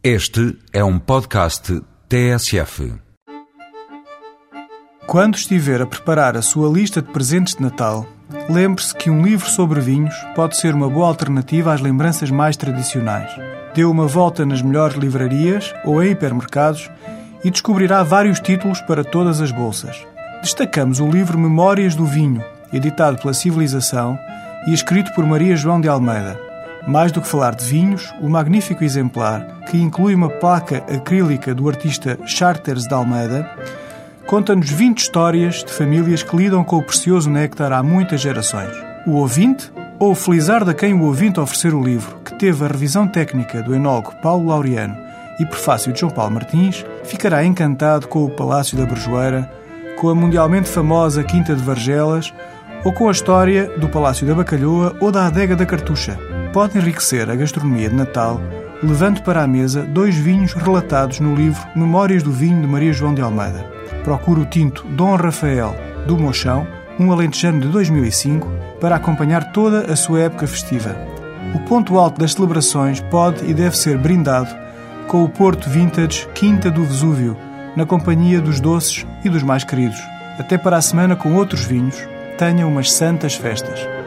Este é um podcast TSF. Quando estiver a preparar a sua lista de presentes de Natal, lembre-se que um livro sobre vinhos pode ser uma boa alternativa às lembranças mais tradicionais. Dê uma volta nas melhores livrarias ou em hipermercados e descobrirá vários títulos para todas as bolsas. Destacamos o livro Memórias do Vinho, editado pela Civilização e escrito por Maria João de Almeida. Mais do que falar de vinhos, o magnífico exemplar, que inclui uma placa acrílica do artista Charters de Almeida, conta-nos 20 histórias de famílias que lidam com o precioso néctar há muitas gerações. O ouvinte, ou o felizardo a quem o ouvinte oferecer o livro, que teve a revisão técnica do enólogo Paulo Laureano e prefácio de João Paulo Martins, ficará encantado com o Palácio da Berjoeira, com a mundialmente famosa Quinta de Vargelas ou com a história do Palácio da Bacalhoa ou da Adega da Cartucha. Pode enriquecer a gastronomia de Natal levando para a mesa dois vinhos relatados no livro Memórias do Vinho de Maria João de Almeida. Procure o tinto Dom Rafael do Mochão, um alentejano de 2005, para acompanhar toda a sua época festiva. O ponto alto das celebrações pode e deve ser brindado com o Porto Vintage Quinta do Vesúvio, na companhia dos doces e dos mais queridos. Até para a semana com outros vinhos. Tenha umas santas festas.